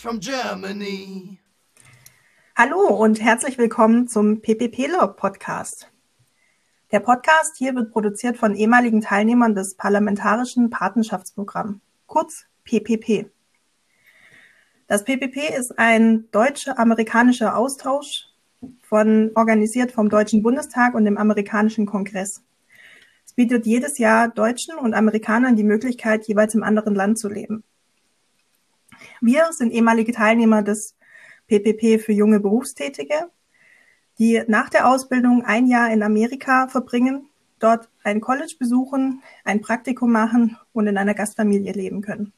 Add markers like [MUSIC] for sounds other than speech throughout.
from Germany. Hallo und herzlich willkommen zum PPP-Log Podcast. Der Podcast hier wird produziert von ehemaligen Teilnehmern des Parlamentarischen Patenschaftsprogramms, kurz PPP. Das PPP ist ein deutsche-amerikanischer Austausch von, organisiert vom Deutschen Bundestag und dem amerikanischen Kongress. Es bietet jedes Jahr Deutschen und Amerikanern die Möglichkeit, jeweils im anderen Land zu leben. Wir sind ehemalige Teilnehmer des PPP für junge Berufstätige, die nach der Ausbildung ein Jahr in Amerika verbringen, dort ein College besuchen, ein Praktikum machen und in einer Gastfamilie leben können.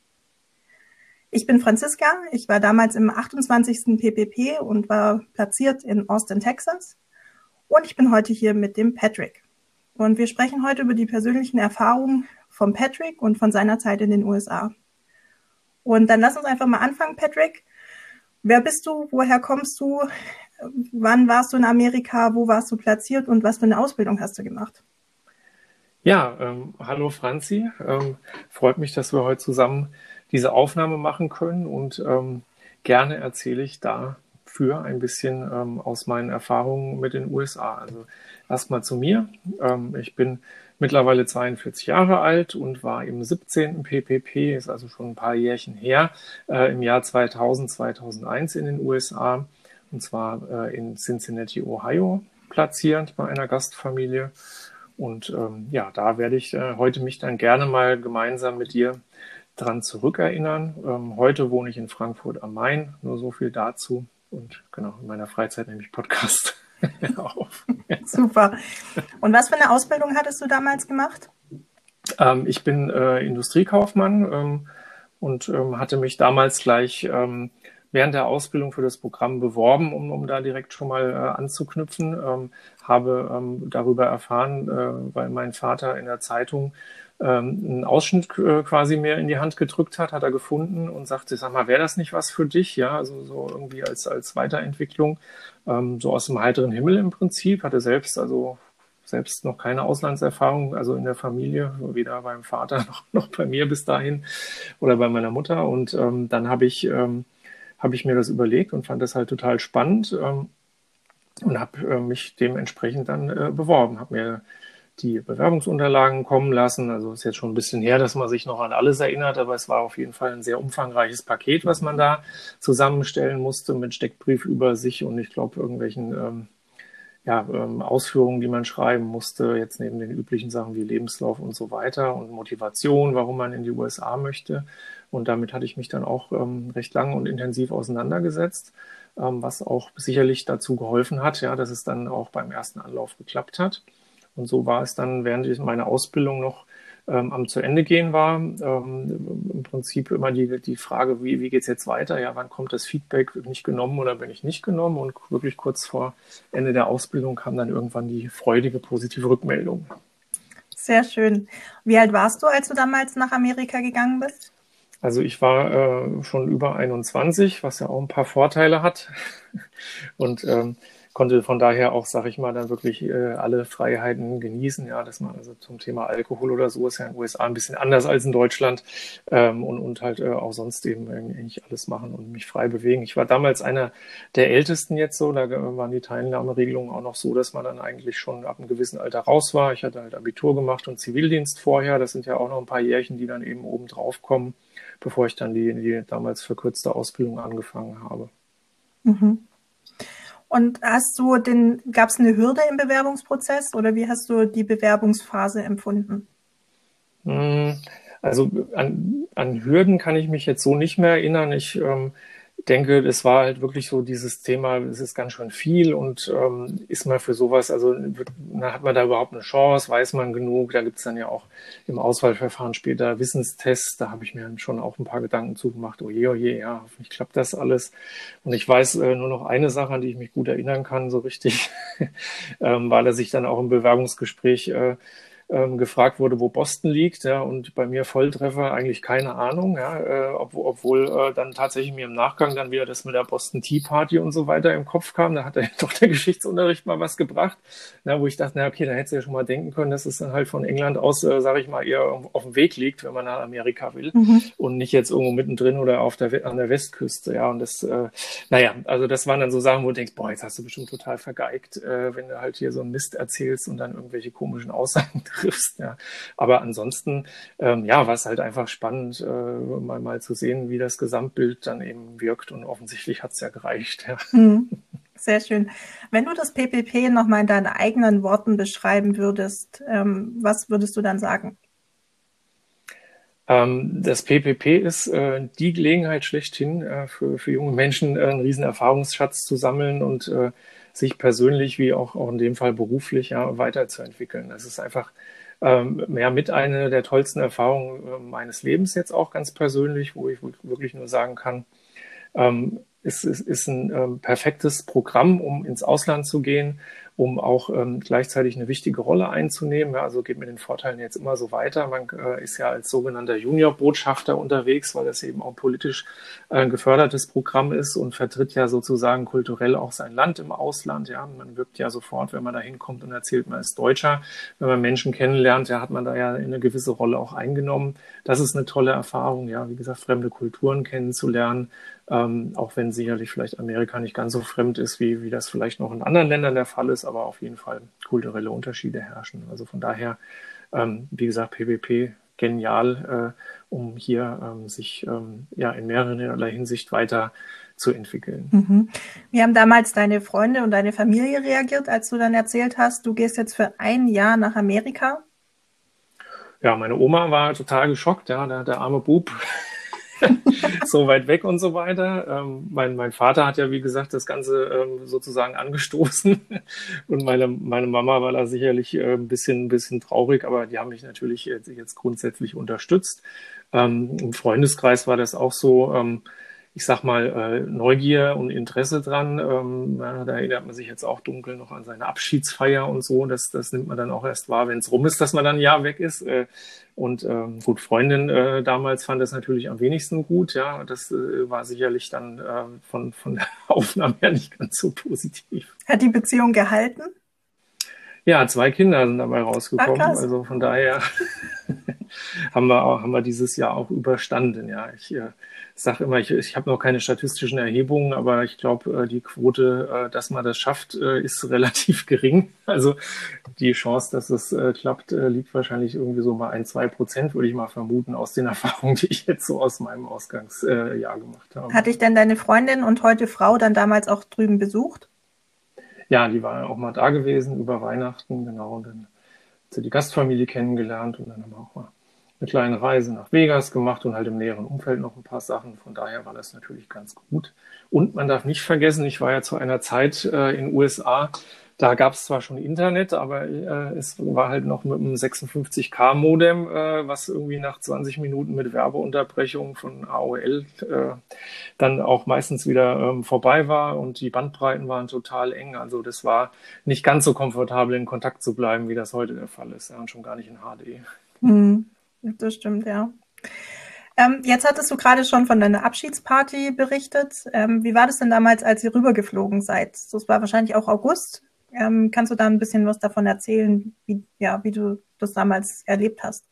Ich bin Franziska. Ich war damals im 28. PPP und war platziert in Austin, Texas. Und ich bin heute hier mit dem Patrick. Und wir sprechen heute über die persönlichen Erfahrungen von Patrick und von seiner Zeit in den USA. Und dann lass uns einfach mal anfangen, Patrick. Wer bist du? Woher kommst du? Wann warst du in Amerika? Wo warst du platziert? Und was für eine Ausbildung hast du gemacht? Ja, ähm, hallo Franzi. Ähm, freut mich, dass wir heute zusammen diese Aufnahme machen können und ähm, gerne erzähle ich dafür ein bisschen ähm, aus meinen Erfahrungen mit den USA. Also erstmal zu mir. Ähm, ich bin mittlerweile 42 Jahre alt und war im 17. PPP, ist also schon ein paar Jährchen her, äh, im Jahr 2000, 2001 in den USA und zwar äh, in Cincinnati, Ohio platziert bei einer Gastfamilie. Und ähm, ja, da werde ich äh, heute mich dann gerne mal gemeinsam mit dir dran zurückerinnern. Ähm, heute wohne ich in Frankfurt am Main, nur so viel dazu. Und genau, in meiner Freizeit nehme ich Podcast [LAUGHS] auf. Super. Und was für eine Ausbildung hattest du damals gemacht? Ähm, ich bin äh, Industriekaufmann ähm, und ähm, hatte mich damals gleich ähm, während der Ausbildung für das Programm beworben, um, um da direkt schon mal äh, anzuknüpfen. Ähm, habe darüber erfahren, äh, weil mein Vater in der Zeitung ähm, einen Ausschnitt äh, quasi mir in die Hand gedrückt hat, hat er gefunden und sagte, sag mal, wäre das nicht was für dich? Ja, also so irgendwie als, als Weiterentwicklung, ähm, so aus dem heiteren Himmel im Prinzip, hatte selbst also selbst noch keine Auslandserfahrung, also in der Familie, weder beim Vater [LAUGHS] noch, noch bei mir bis dahin oder bei meiner Mutter. Und ähm, dann habe ich, ähm, hab ich mir das überlegt und fand das halt total spannend ähm, und habe äh, mich dementsprechend dann äh, beworben, habe mir die Bewerbungsunterlagen kommen lassen. Also ist jetzt schon ein bisschen her, dass man sich noch an alles erinnert, aber es war auf jeden Fall ein sehr umfangreiches Paket, was man da zusammenstellen musste mit Steckbrief über sich und ich glaube irgendwelchen ähm, ja, ähm, Ausführungen, die man schreiben musste, jetzt neben den üblichen Sachen wie Lebenslauf und so weiter und Motivation, warum man in die USA möchte. Und damit hatte ich mich dann auch ähm, recht lang und intensiv auseinandergesetzt, ähm, was auch sicherlich dazu geholfen hat, ja, dass es dann auch beim ersten Anlauf geklappt hat. Und so war es dann, während ich meine Ausbildung noch ähm, am zu Ende gehen war, ähm, im Prinzip immer die, die Frage, wie, wie geht's jetzt weiter? Ja, wann kommt das Feedback? Bin ich genommen oder bin ich nicht genommen? Und wirklich kurz vor Ende der Ausbildung kam dann irgendwann die freudige, positive Rückmeldung. Sehr schön. Wie alt warst du, als du damals nach Amerika gegangen bist? Also ich war äh, schon über 21, was ja auch ein paar Vorteile hat. [LAUGHS] Und ähm, konnte von daher auch, sag ich mal, dann wirklich äh, alle Freiheiten genießen. Ja, dass man also zum Thema Alkohol oder so ist ja in den USA ein bisschen anders als in Deutschland ähm, und, und halt äh, auch sonst eben eigentlich alles machen und mich frei bewegen. Ich war damals einer der Ältesten jetzt so, da waren die Teilnahmeregelungen auch noch so, dass man dann eigentlich schon ab einem gewissen Alter raus war. Ich hatte halt Abitur gemacht und Zivildienst vorher. Das sind ja auch noch ein paar Jährchen, die dann eben oben drauf kommen, bevor ich dann die, die damals verkürzte Ausbildung angefangen habe. Mhm. Und hast du den, gab es eine Hürde im Bewerbungsprozess oder wie hast du die Bewerbungsphase empfunden? Hm, also an, an Hürden kann ich mich jetzt so nicht mehr erinnern. Ich ähm, denke, es war halt wirklich so dieses Thema, es ist ganz schön viel und ähm, ist man für sowas, also hat man da überhaupt eine Chance, weiß man genug, da gibt's dann ja auch im Auswahlverfahren später Wissenstests, da habe ich mir schon auch ein paar Gedanken zugemacht, oh je, oh je, ja, hoffentlich klappt das alles. Und ich weiß äh, nur noch eine Sache, an die ich mich gut erinnern kann, so richtig, [LAUGHS] ähm, war, dass ich dann auch im Bewerbungsgespräch äh, ähm, gefragt wurde, wo Boston liegt, ja, und bei mir Volltreffer eigentlich keine Ahnung, ja, äh, ob, obwohl äh, dann tatsächlich mir im Nachgang dann wieder das mit der Boston Tea Party und so weiter im Kopf kam. Da hat ja [LAUGHS] doch der Geschichtsunterricht mal was gebracht, na, wo ich dachte, na okay, da hättest du ja schon mal denken können, dass es dann halt von England aus, äh, sage ich mal, eher auf dem Weg liegt, wenn man nach Amerika will mhm. und nicht jetzt irgendwo mittendrin oder auf der an der Westküste, ja. Und das, äh, naja, also das waren dann so Sachen, wo du denkst, boah, jetzt hast du bestimmt total vergeigt, äh, wenn du halt hier so einen Mist erzählst und dann irgendwelche komischen Aussagen [LAUGHS] triffst. Ja. Aber ansonsten, ähm, ja, war es halt einfach spannend, äh, mal, mal zu sehen, wie das Gesamtbild dann eben wirkt. Und offensichtlich hat es ja gereicht. Ja. Mhm. Sehr schön. Wenn du das PPP nochmal in deinen eigenen Worten beschreiben würdest, ähm, was würdest du dann sagen? Ähm, das PPP ist äh, die Gelegenheit schlechthin äh, für, für junge Menschen, äh, einen riesen Erfahrungsschatz zu sammeln und äh, sich persönlich wie auch, auch in dem Fall beruflich ja, weiterzuentwickeln. Das ist einfach ähm, ja, mit einer der tollsten Erfahrungen äh, meines Lebens jetzt auch ganz persönlich, wo ich wirklich nur sagen kann, ähm, es, es ist ein ähm, perfektes Programm, um ins Ausland zu gehen, um auch ähm, gleichzeitig eine wichtige Rolle einzunehmen. Ja, also geht mit den Vorteilen jetzt immer so weiter. Man äh, ist ja als sogenannter Juniorbotschafter unterwegs, weil das eben auch politisch äh, gefördertes Programm ist und vertritt ja sozusagen kulturell auch sein Land im Ausland. Ja, man wirkt ja sofort, wenn man da hinkommt und erzählt, man ist Deutscher. Wenn man Menschen kennenlernt, ja, hat man da ja eine gewisse Rolle auch eingenommen. Das ist eine tolle Erfahrung, ja, wie gesagt, fremde Kulturen kennenzulernen, ähm, auch wenn sicherlich vielleicht Amerika nicht ganz so fremd ist, wie, wie das vielleicht noch in anderen Ländern der Fall ist, aber auf jeden Fall kulturelle Unterschiede herrschen. Also von daher, ähm, wie gesagt, PWP genial, äh, um hier ähm, sich ähm, ja in mehrerer Hinsicht weiter zu entwickeln. Mhm. Wie haben damals deine Freunde und deine Familie reagiert, als du dann erzählt hast, du gehst jetzt für ein Jahr nach Amerika? Ja, meine Oma war total geschockt, ja, der, der arme Bub [LAUGHS] so weit weg und so weiter. Ähm, mein, mein Vater hat ja, wie gesagt, das Ganze ähm, sozusagen angestoßen. [LAUGHS] Und meine, meine Mama war da sicherlich äh, ein bisschen, ein bisschen traurig, aber die haben mich natürlich jetzt, jetzt grundsätzlich unterstützt. Ähm, Im Freundeskreis war das auch so. Ähm, ich sag mal, äh, Neugier und Interesse dran. Ähm, da erinnert man sich jetzt auch dunkel noch an seine Abschiedsfeier und so. Das, das nimmt man dann auch erst wahr, wenn es rum ist, dass man dann ein Jahr weg ist. Äh, und ähm, gut, Freundin äh, damals fand das natürlich am wenigsten gut. Ja, das äh, war sicherlich dann äh, von, von der [LAUGHS] Aufnahme her nicht ganz so positiv. Hat die Beziehung gehalten? Ja, zwei Kinder sind dabei rausgekommen. Ach, also von daher [LAUGHS] [LAUGHS] haben wir auch, haben wir dieses Jahr auch überstanden. Ja, ich äh, sage immer, ich, ich habe noch keine statistischen Erhebungen, aber ich glaube, äh, die Quote, äh, dass man das schafft, äh, ist [LAUGHS] relativ gering. Also die Chance, dass es äh, klappt, äh, liegt wahrscheinlich irgendwie so mal ein, zwei Prozent, würde ich mal vermuten, aus den [LAUGHS] Erfahrungen, die ich jetzt so aus meinem Ausgangsjahr gemacht habe. Hatte ich denn deine Freundin und heute Frau dann damals auch drüben besucht? Ja, die war auch mal da gewesen über Weihnachten, genau. Und dann sie die Gastfamilie kennengelernt und dann haben wir auch mal eine kleine Reise nach Vegas gemacht und halt im näheren Umfeld noch ein paar Sachen. Von daher war das natürlich ganz gut. Und man darf nicht vergessen, ich war ja zu einer Zeit äh, in USA, da gab es zwar schon Internet, aber äh, es war halt noch mit einem 56K-Modem, äh, was irgendwie nach 20 Minuten mit Werbeunterbrechung von AOL äh, dann auch meistens wieder ähm, vorbei war und die Bandbreiten waren total eng. Also das war nicht ganz so komfortabel in Kontakt zu bleiben, wie das heute der Fall ist ja, und schon gar nicht in HD. Hm, das stimmt, ja. Ähm, jetzt hattest du gerade schon von deiner Abschiedsparty berichtet. Ähm, wie war das denn damals, als ihr rübergeflogen seid? Das war wahrscheinlich auch August. Ähm, kannst du da ein bisschen was davon erzählen, wie, ja, wie du das damals erlebt hast?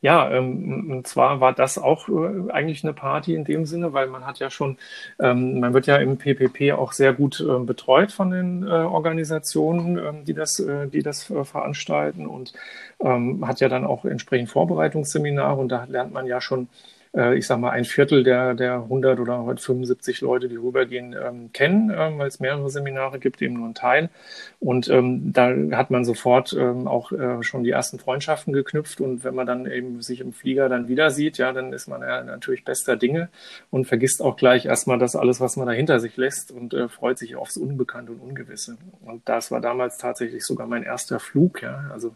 Ja, ähm, und zwar war das auch äh, eigentlich eine Party in dem Sinne, weil man hat ja schon, ähm, man wird ja im PPP auch sehr gut äh, betreut von den äh, Organisationen, ähm, die das, äh, die das veranstalten und ähm, hat ja dann auch entsprechend Vorbereitungsseminare und da lernt man ja schon äh, ich sage mal, ein Viertel der, der 100 oder heute 75 Leute, die rübergehen, ähm, kennen, ähm, weil es mehrere Seminare gibt, eben nur ein Teil. Und ähm, da hat man sofort ähm, auch äh, schon die ersten Freundschaften geknüpft. Und wenn man dann eben sich im Flieger dann wieder sieht, ja, dann ist man ja natürlich bester Dinge und vergisst auch gleich erstmal das alles, was man da hinter sich lässt und äh, freut sich aufs Unbekannte und Ungewisse. Und das war damals tatsächlich sogar mein erster Flug, ja. Also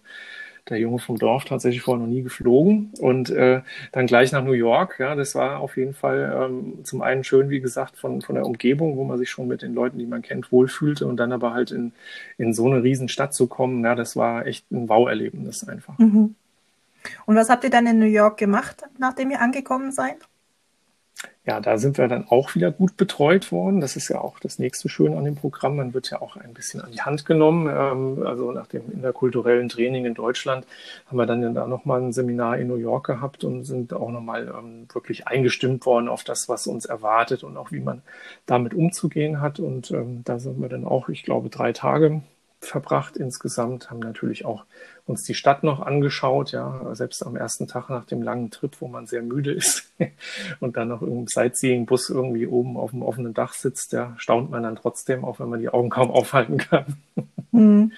der Junge vom Dorf tatsächlich vorher noch nie geflogen und äh, dann gleich nach New York. Ja, das war auf jeden Fall ähm, zum einen schön, wie gesagt, von, von der Umgebung, wo man sich schon mit den Leuten, die man kennt, wohlfühlte und dann aber halt in, in so eine Riesenstadt zu kommen. Ja, das war echt ein Wow-Erlebnis einfach. Mhm. Und was habt ihr dann in New York gemacht, nachdem ihr angekommen seid? Ja, da sind wir dann auch wieder gut betreut worden. Das ist ja auch das nächste Schöne an dem Programm. Man wird ja auch ein bisschen an die Hand genommen. Ähm, also nach dem interkulturellen Training in Deutschland haben wir dann da nochmal ein Seminar in New York gehabt und sind auch nochmal ähm, wirklich eingestimmt worden auf das, was uns erwartet und auch wie man damit umzugehen hat. Und ähm, da sind wir dann auch, ich glaube, drei Tage verbracht insgesamt, haben natürlich auch uns die Stadt noch angeschaut, ja, selbst am ersten Tag nach dem langen Trip, wo man sehr müde ist [LAUGHS] und dann noch im Sightseeing-Bus irgendwie oben auf dem offenen Dach sitzt, ja, staunt man dann trotzdem, auch wenn man die Augen kaum aufhalten kann. Mhm.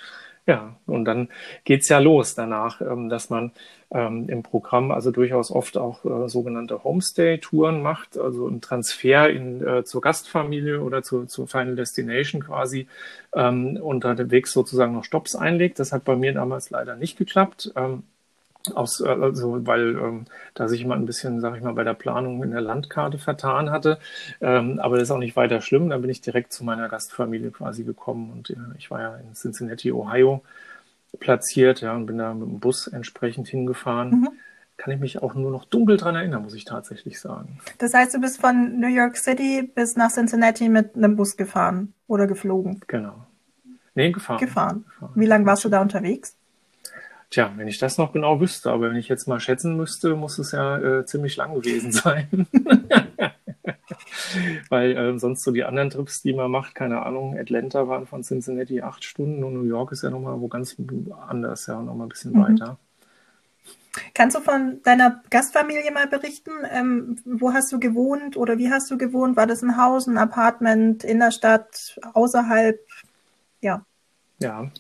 Ja, und dann geht's ja los danach, ähm, dass man ähm, im Programm also durchaus oft auch äh, sogenannte Homestay-Touren macht, also ein Transfer in, äh, zur Gastfamilie oder zu, zur Final Destination quasi ähm, unterwegs sozusagen noch Stops einlegt. Das hat bei mir damals leider nicht geklappt. Aus, äh, also weil ähm, da sich jemand ein bisschen, sag ich mal, bei der Planung in der Landkarte vertan hatte. Ähm, aber das ist auch nicht weiter schlimm. Dann bin ich direkt zu meiner Gastfamilie quasi gekommen und äh, ich war ja in Cincinnati, Ohio platziert, ja, und bin da mit dem Bus entsprechend hingefahren. Mhm. Kann ich mich auch nur noch dunkel dran erinnern, muss ich tatsächlich sagen. Das heißt, du bist von New York City bis nach Cincinnati mit einem Bus gefahren oder geflogen? Genau. Nee, gefahren. Gefahren. gefahren. Wie lange warst du da unterwegs? Tja, wenn ich das noch genau wüsste, aber wenn ich jetzt mal schätzen müsste, muss es ja äh, ziemlich lang gewesen [LAUGHS] sein. [LAUGHS] Weil äh, sonst so die anderen Trips, die man macht, keine Ahnung, Atlanta waren von Cincinnati acht Stunden und New York ist ja nochmal wo ganz anders, ja, nochmal ein bisschen mhm. weiter. Kannst du von deiner Gastfamilie mal berichten? Ähm, wo hast du gewohnt oder wie hast du gewohnt? War das ein Haus, ein Apartment in der Stadt, außerhalb? Ja. Ja,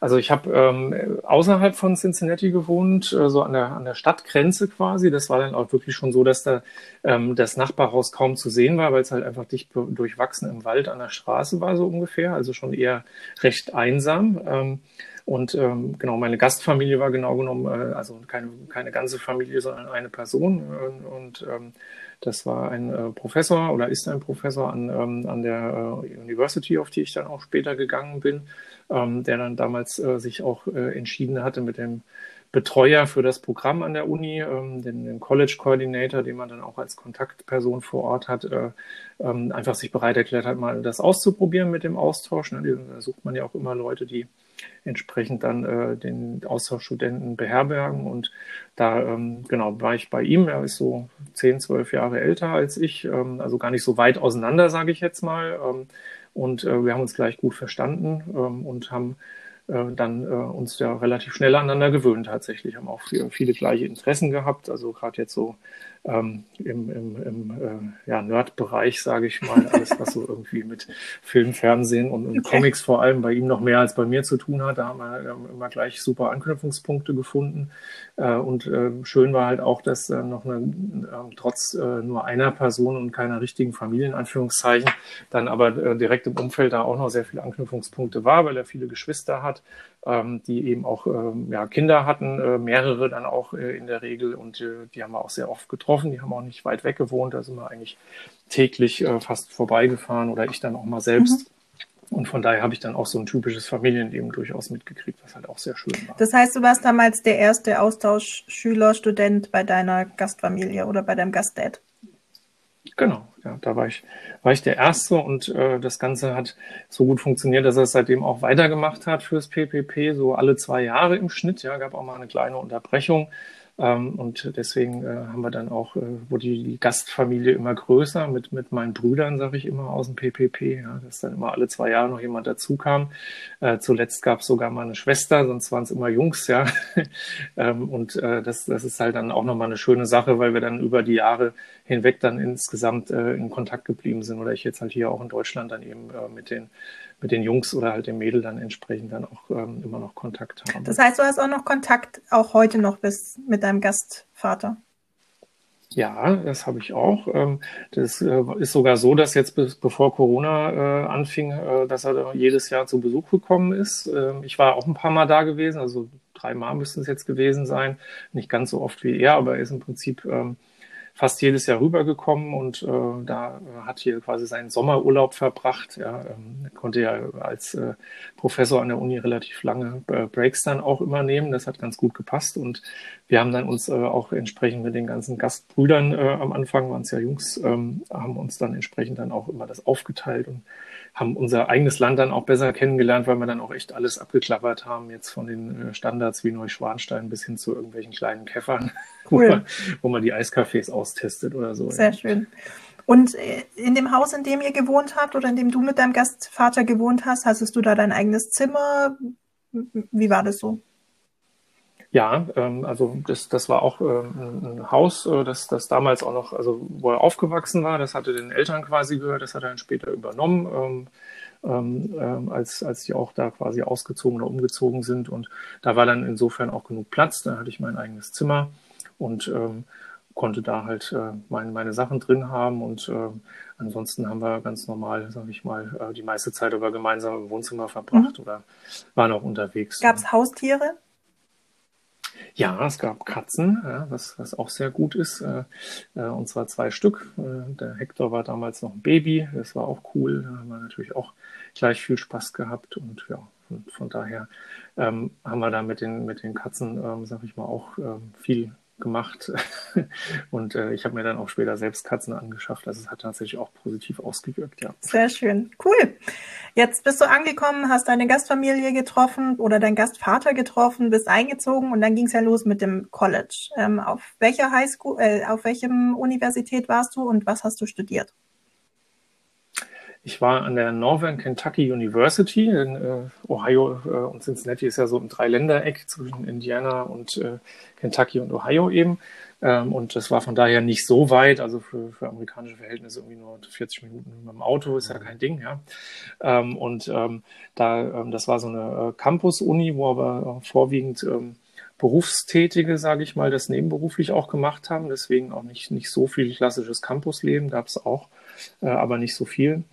also ich habe ähm, außerhalb von Cincinnati gewohnt, äh, so an der, an der Stadtgrenze quasi. Das war dann auch wirklich schon so, dass da ähm, das Nachbarhaus kaum zu sehen war, weil es halt einfach dicht durchwachsen im Wald an der Straße war, so ungefähr. Also schon eher recht einsam. Ähm, und ähm, genau, meine Gastfamilie war genau genommen, äh, also keine, keine ganze Familie, sondern eine Person. Äh, und ähm, das war ein äh, Professor oder ist ein Professor an, ähm, an der äh, University, auf die ich dann auch später gegangen bin ähm, der dann damals äh, sich auch äh, entschieden hatte mit dem Betreuer für das Programm an der Uni, ähm, den, den, College Coordinator, den man dann auch als Kontaktperson vor Ort hat, äh, ähm, einfach sich bereit erklärt hat, mal das auszuprobieren mit dem Austausch. Ne? Da sucht man ja auch immer Leute, die entsprechend dann äh, den Austauschstudenten beherbergen. Und da, ähm, genau, war ich bei ihm. Er ist so zehn, zwölf Jahre älter als ich, ähm, also gar nicht so weit auseinander, sage ich jetzt mal. Ähm, und äh, wir haben uns gleich gut verstanden ähm, und haben äh, dann äh, uns ja relativ schnell aneinander gewöhnt tatsächlich, haben auch viele, viele gleiche Interessen gehabt. Also gerade jetzt so ähm, im, im, im äh, ja, Nerd-Bereich, sage ich mal, alles, was so irgendwie mit Film, Fernsehen und, und okay. Comics vor allem bei ihm noch mehr als bei mir zu tun hat. Da haben wir ähm, immer gleich super Anknüpfungspunkte gefunden. Äh, und äh, schön war halt auch, dass äh, noch eine, äh, trotz äh, nur einer Person und keiner richtigen Familie, in Anführungszeichen, dann aber äh, direkt im Umfeld da auch noch sehr viele Anknüpfungspunkte war, weil er viele Geschwister hat ähm, die eben auch ähm, ja, Kinder hatten, äh, mehrere dann auch äh, in der Regel und äh, die haben wir auch sehr oft getroffen, die haben auch nicht weit weg gewohnt, da sind wir eigentlich täglich äh, fast vorbeigefahren oder ich dann auch mal selbst. Mhm. Und von daher habe ich dann auch so ein typisches Familienleben durchaus mitgekriegt, was halt auch sehr schön war. Das heißt, du warst damals der erste Austauschschüler, Student bei deiner Gastfamilie oder bei deinem Gastdad? Genau, ja, da war ich, war ich der Erste und äh, das Ganze hat so gut funktioniert, dass er es seitdem auch weitergemacht hat fürs PPP, so alle zwei Jahre im Schnitt. Ja, gab auch mal eine kleine Unterbrechung. Ähm, und deswegen äh, haben wir dann auch, äh, wurde die Gastfamilie immer größer mit, mit meinen Brüdern, sage ich immer, aus dem PPP, ja, dass dann immer alle zwei Jahre noch jemand dazu kam. Äh, zuletzt gab es sogar mal eine Schwester, sonst waren es immer Jungs, ja. [LAUGHS] ähm, und äh, das, das ist halt dann auch nochmal eine schöne Sache, weil wir dann über die Jahre hinweg dann insgesamt äh, in Kontakt geblieben sind oder ich jetzt halt hier auch in Deutschland dann eben äh, mit den mit den Jungs oder halt dem Mädel dann entsprechend dann auch ähm, immer noch Kontakt haben. Das heißt, du hast auch noch Kontakt, auch heute noch bis mit deinem Gastvater? Ja, das habe ich auch. Ähm, das äh, ist sogar so, dass jetzt bevor Corona äh, anfing, äh, dass er jedes Jahr zu Besuch gekommen ist. Ähm, ich war auch ein paar Mal da gewesen, also dreimal müssten es jetzt gewesen sein. Nicht ganz so oft wie er, aber er ist im Prinzip ähm, fast jedes Jahr rübergekommen und äh, da hat hier quasi seinen Sommerurlaub verbracht. Ja, ähm, konnte ja als äh, Professor an der Uni relativ lange äh, Breaks dann auch immer nehmen. Das hat ganz gut gepasst und wir haben dann uns äh, auch entsprechend mit den ganzen Gastbrüdern äh, am Anfang waren es ja Jungs, ähm, haben uns dann entsprechend dann auch immer das aufgeteilt und haben unser eigenes Land dann auch besser kennengelernt, weil wir dann auch echt alles abgeklappert haben, jetzt von den äh, Standards wie Neuschwanstein bis hin zu irgendwelchen kleinen Käffern, [LAUGHS] cool. wo, man, wo man die Eiscafés austestet oder so. Sehr ja. schön. Und äh, in dem Haus, in dem ihr gewohnt habt oder in dem du mit deinem Gastvater gewohnt hast, hattest du da dein eigenes Zimmer? Wie war das so? Ja, ähm, also das, das war auch ähm, ein Haus, äh, das, das damals auch noch, also wo er aufgewachsen war, das hatte den Eltern quasi gehört, das hat er dann später übernommen, ähm, ähm, ähm, als, als die auch da quasi ausgezogen oder umgezogen sind. Und da war dann insofern auch genug Platz, da hatte ich mein eigenes Zimmer und ähm, konnte da halt äh, meine, meine Sachen drin haben und äh, ansonsten haben wir ganz normal, sage ich mal, äh, die meiste Zeit aber gemeinsam im Wohnzimmer verbracht mhm. oder waren auch unterwegs. Gab es Haustiere? Ja, es gab Katzen, ja, was, was auch sehr gut ist, äh, äh, und zwar zwei Stück. Äh, der Hector war damals noch ein Baby, das war auch cool, da haben wir natürlich auch gleich viel Spaß gehabt und ja, von, von daher ähm, haben wir da mit den, mit den Katzen, ähm, sag ich mal, auch ähm, viel gemacht. [LAUGHS] und äh, ich habe mir dann auch später selbst Katzen angeschafft. Also es hat tatsächlich auch positiv ausgewirkt, ja. Sehr schön. Cool. Jetzt bist du angekommen, hast deine Gastfamilie getroffen oder deinen Gastvater getroffen, bist eingezogen und dann ging es ja los mit dem College. Ähm, auf welcher Highschool, äh, auf welchem Universität warst du und was hast du studiert? Ich war an der Northern Kentucky University in äh, Ohio äh, und Cincinnati ist ja so ein Dreiländereck zwischen Indiana und äh, Kentucky und Ohio eben. Ähm, und das war von daher nicht so weit, also für, für amerikanische Verhältnisse irgendwie nur 40 Minuten mit dem Auto ist ja kein Ding, ja. Ähm, und ähm, da, ähm, das war so eine äh, Campus-Uni, wo aber vorwiegend ähm, Berufstätige, sage ich mal, das nebenberuflich auch gemacht haben. Deswegen auch nicht, nicht so viel klassisches Campusleben, gab es auch, äh, aber nicht so viel.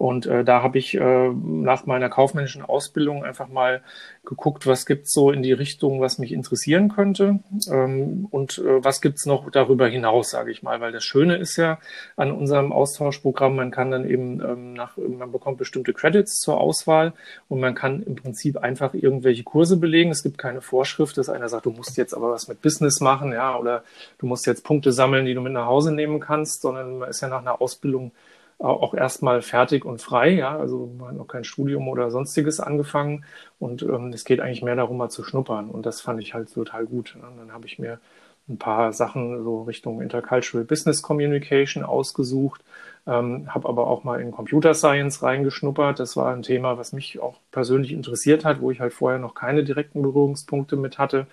Und äh, da habe ich äh, nach meiner kaufmännischen Ausbildung einfach mal geguckt, was gibt's so in die Richtung, was mich interessieren könnte ähm, und äh, was gibt's noch darüber hinaus, sage ich mal. Weil das Schöne ist ja an unserem Austauschprogramm, man kann dann eben ähm, nach, man bekommt bestimmte Credits zur Auswahl und man kann im Prinzip einfach irgendwelche Kurse belegen. Es gibt keine Vorschrift, dass einer sagt, du musst jetzt aber was mit Business machen, ja, oder du musst jetzt Punkte sammeln, die du mit nach Hause nehmen kannst, sondern man ist ja nach einer Ausbildung auch erstmal fertig und frei, ja, also man hat noch kein Studium oder sonstiges angefangen und ähm, es geht eigentlich mehr darum, mal zu schnuppern und das fand ich halt total gut. Und dann habe ich mir ein paar Sachen so Richtung Intercultural Business Communication ausgesucht, ähm, habe aber auch mal in Computer Science reingeschnuppert. Das war ein Thema, was mich auch persönlich interessiert hat, wo ich halt vorher noch keine direkten Berührungspunkte mit hatte.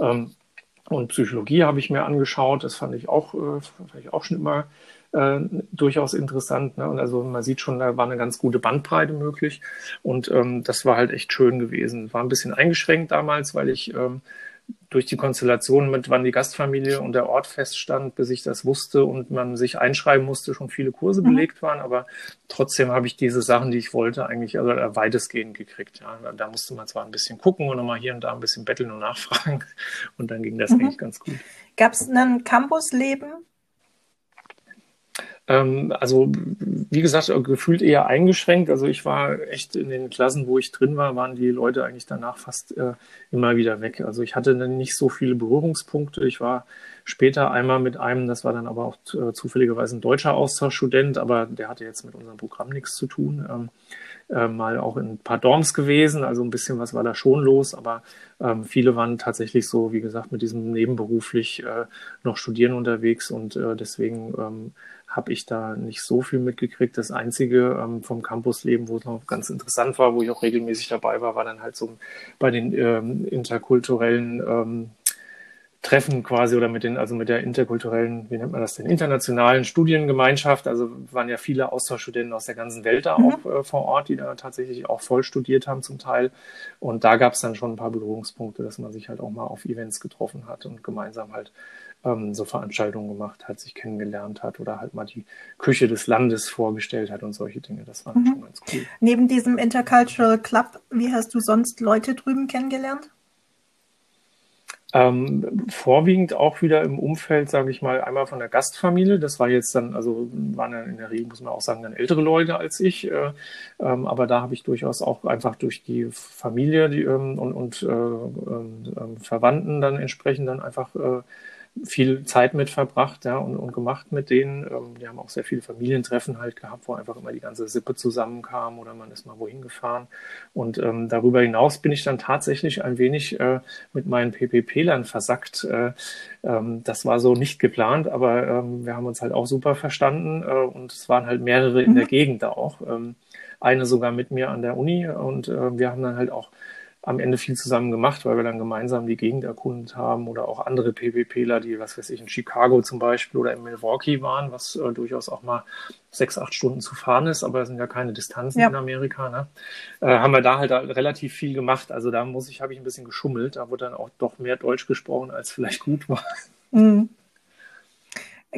Ähm, und Psychologie habe ich mir angeschaut. Das fand ich auch, äh, fand ich auch schon immer äh, durchaus interessant. Ne? Und also man sieht schon, da war eine ganz gute Bandbreite möglich. Und ähm, das war halt echt schön gewesen. War ein bisschen eingeschränkt damals, weil ich ähm, durch die Konstellation mit wann die Gastfamilie und der Ort feststand, bis ich das wusste und man sich einschreiben musste, schon viele Kurse mhm. belegt waren. Aber trotzdem habe ich diese Sachen, die ich wollte, eigentlich also weitestgehend gekriegt. Ja. Da musste man zwar ein bisschen gucken und nochmal hier und da ein bisschen betteln und nachfragen. [LAUGHS] Und dann ging das mhm. eigentlich ganz gut. Gab es ein Campusleben ähm, also, wie gesagt, gefühlt eher eingeschränkt. Also ich war echt in den Klassen, wo ich drin war, waren die Leute eigentlich danach fast äh, immer wieder weg. Also ich hatte dann nicht so viele Berührungspunkte. Ich war später einmal mit einem, das war dann aber auch äh, zufälligerweise ein deutscher Austauschstudent, aber der hatte jetzt mit unserem Programm nichts zu tun. Ähm, äh, mal auch in ein paar Dorms gewesen, also ein bisschen was war da schon los, aber ähm, viele waren tatsächlich so, wie gesagt, mit diesem nebenberuflich äh, noch studieren unterwegs und äh, deswegen ähm, habe ich da nicht so viel mitgekriegt. Das Einzige ähm, vom Campusleben, wo es noch ganz interessant war, wo ich auch regelmäßig dabei war, war dann halt so bei den ähm, interkulturellen ähm, Treffen quasi oder mit den, also mit der interkulturellen, wie nennt man das denn, internationalen Studiengemeinschaft. Also waren ja viele Austauschstudenten aus der ganzen Welt da mhm. auch äh, vor Ort, die da tatsächlich auch voll studiert haben zum Teil. Und da gab es dann schon ein paar Berührungspunkte, dass man sich halt auch mal auf Events getroffen hat und gemeinsam halt ähm, so Veranstaltungen gemacht hat, sich kennengelernt hat oder halt mal die Küche des Landes vorgestellt hat und solche Dinge. Das war mhm. schon ganz cool. Neben diesem Intercultural Club, wie hast du sonst Leute drüben kennengelernt? Ähm, vorwiegend auch wieder im Umfeld, sage ich mal, einmal von der Gastfamilie. Das war jetzt dann, also waren ja in der Regel, muss man auch sagen, dann ältere Leute als ich. Äh, ähm, aber da habe ich durchaus auch einfach durch die Familie die, ähm, und, und äh, ähm, Verwandten dann entsprechend dann einfach äh, viel Zeit mit verbracht ja, und, und gemacht mit denen. Ähm, die haben auch sehr viele Familientreffen halt gehabt, wo einfach immer die ganze Sippe zusammenkam oder man ist mal wohin gefahren. Und ähm, darüber hinaus bin ich dann tatsächlich ein wenig äh, mit meinen PPP-Lern versackt. Äh, ähm, das war so nicht geplant, aber ähm, wir haben uns halt auch super verstanden äh, und es waren halt mehrere in der mhm. Gegend da auch. Ähm, eine sogar mit mir an der Uni und äh, wir haben dann halt auch am Ende viel zusammen gemacht, weil wir dann gemeinsam die Gegend erkundet haben oder auch andere PPPler, die, was weiß ich, in Chicago zum Beispiel oder in Milwaukee waren, was äh, durchaus auch mal sechs, acht Stunden zu fahren ist, aber das sind ja keine Distanzen ja. in Amerika, ne? äh, haben wir da halt relativ viel gemacht. Also da muss ich, habe ich ein bisschen geschummelt. Da wurde dann auch doch mehr Deutsch gesprochen, als vielleicht gut war. Mhm.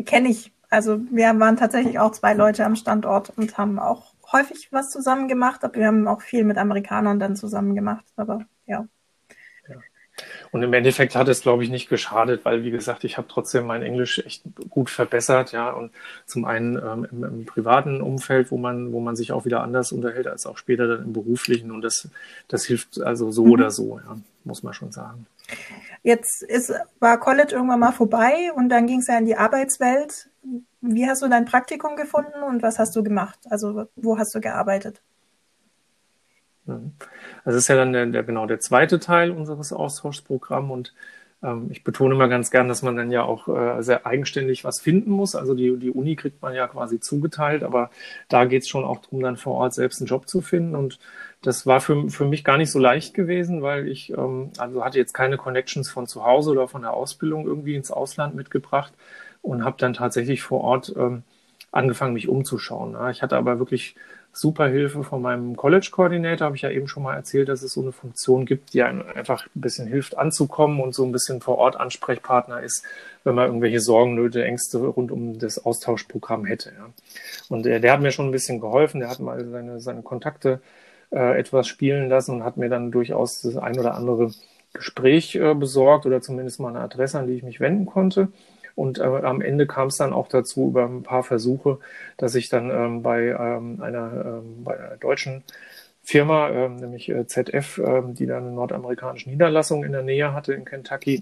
Kenne ich. Also wir waren tatsächlich auch zwei Leute am Standort und haben auch häufig was zusammen gemacht, aber wir haben auch viel mit Amerikanern dann zusammen gemacht. Aber ja. Und im Endeffekt hat es, glaube ich, nicht geschadet, weil, wie gesagt, ich habe trotzdem mein Englisch echt gut verbessert, ja. Und zum einen ähm, im, im, privaten Umfeld, wo man, wo man sich auch wieder anders unterhält, als auch später dann im beruflichen. Und das, das hilft also so mhm. oder so, ja, muss man schon sagen. Jetzt ist, war College irgendwann mal vorbei und dann ging es ja in die Arbeitswelt. Wie hast du dein Praktikum gefunden und was hast du gemacht? Also wo hast du gearbeitet? Mhm. Also das ist ja dann der, der, genau der zweite Teil unseres Austauschprogramms und ähm, ich betone immer ganz gern, dass man dann ja auch äh, sehr eigenständig was finden muss. Also die, die Uni kriegt man ja quasi zugeteilt, aber da geht es schon auch darum, dann vor Ort selbst einen Job zu finden und das war für, für mich gar nicht so leicht gewesen, weil ich ähm, also hatte jetzt keine Connections von zu Hause oder von der Ausbildung irgendwie ins Ausland mitgebracht und habe dann tatsächlich vor Ort ähm, angefangen, mich umzuschauen. Ja. Ich hatte aber wirklich super Hilfe von meinem College Coordinator, habe ich ja eben schon mal erzählt, dass es so eine Funktion gibt, die einem einfach ein bisschen hilft anzukommen und so ein bisschen vor Ort Ansprechpartner ist, wenn man irgendwelche Sorgen, Nöte, Ängste rund um das Austauschprogramm hätte. Ja. Und der, der hat mir schon ein bisschen geholfen, der hat mal seine, seine Kontakte äh, etwas spielen lassen und hat mir dann durchaus das ein oder andere Gespräch äh, besorgt oder zumindest mal eine Adresse, an die ich mich wenden konnte. Und äh, am Ende kam es dann auch dazu über ein paar Versuche, dass ich dann ähm, bei, ähm, einer, ähm, bei einer deutschen Firma, ähm, nämlich äh, ZF, ähm, die dann eine nordamerikanische Niederlassung in der Nähe hatte in Kentucky,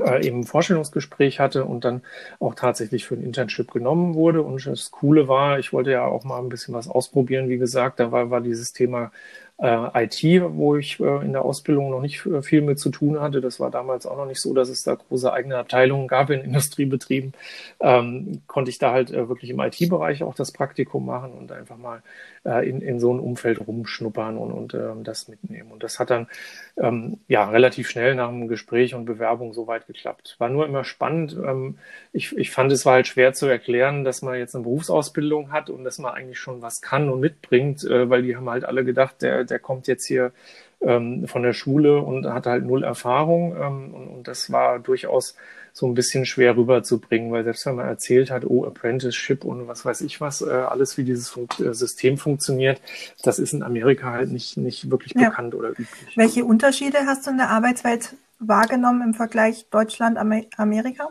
äh, eben ein Vorstellungsgespräch hatte und dann auch tatsächlich für ein Internship genommen wurde. Und das Coole war, ich wollte ja auch mal ein bisschen was ausprobieren, wie gesagt, da war, war dieses Thema äh, IT, wo ich äh, in der Ausbildung noch nicht äh, viel mit zu tun hatte. Das war damals auch noch nicht so, dass es da große eigene Abteilungen gab in [LAUGHS] Industriebetrieben. Ähm, konnte ich da halt äh, wirklich im IT-Bereich auch das Praktikum machen und einfach mal äh, in, in so ein Umfeld rumschnuppern und, und äh, das mitnehmen. Und das hat dann ähm, ja relativ schnell nach einem Gespräch und Bewerbung soweit geklappt. War nur immer spannend. Ähm, ich, ich fand es war halt schwer zu erklären, dass man jetzt eine Berufsausbildung hat und dass man eigentlich schon was kann und mitbringt, weil die haben halt alle gedacht, der der kommt jetzt hier ähm, von der Schule und hat halt null Erfahrung. Ähm, und, und, das war durchaus so ein bisschen schwer rüberzubringen, weil selbst wenn man erzählt hat, oh, Apprenticeship und was weiß ich was, äh, alles wie dieses Fun äh, System funktioniert, das ist in Amerika halt nicht, nicht wirklich ja. bekannt oder üblich. Welche Unterschiede hast du in der Arbeitswelt wahrgenommen im Vergleich Deutschland-Amerika?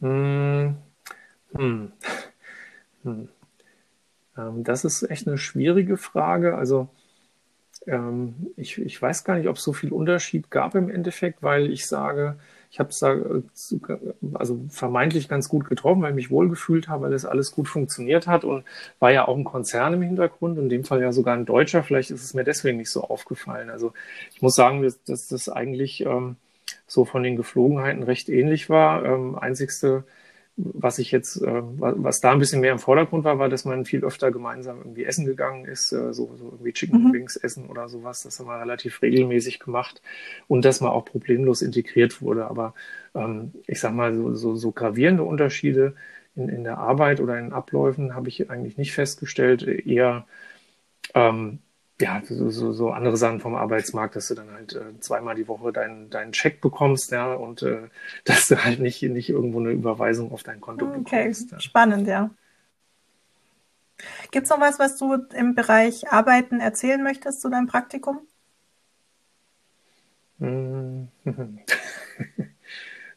Hm. Hm. Hm. Ähm, das ist echt eine schwierige Frage. Also ähm, ich, ich weiß gar nicht, ob es so viel Unterschied gab im Endeffekt, weil ich sage, ich habe es äh, also vermeintlich ganz gut getroffen, weil ich mich wohlgefühlt habe, weil es alles gut funktioniert hat und war ja auch ein Konzern im Hintergrund, in dem Fall ja sogar ein Deutscher. Vielleicht ist es mir deswegen nicht so aufgefallen. Also ich muss sagen, dass, dass das eigentlich ähm, so von den Geflogenheiten recht ähnlich war. Ähm, einzigste was ich jetzt, äh, was da ein bisschen mehr im Vordergrund war, war, dass man viel öfter gemeinsam irgendwie essen gegangen ist, äh, so, so irgendwie Chicken mhm. Wings essen oder sowas. Das haben wir relativ regelmäßig gemacht und dass man auch problemlos integriert wurde. Aber ähm, ich sag mal, so, so, so gravierende Unterschiede in, in der Arbeit oder in Abläufen habe ich eigentlich nicht festgestellt. Eher ähm, ja, so, so, so andere Sachen vom Arbeitsmarkt, dass du dann halt äh, zweimal die Woche deinen deinen Check bekommst, ja, und äh, [LAUGHS] dass du halt nicht, nicht irgendwo eine Überweisung auf dein Konto okay. bekommst. Ja. Spannend, ja. Gibt es noch was, was du im Bereich Arbeiten erzählen möchtest zu deinem Praktikum? [LAUGHS]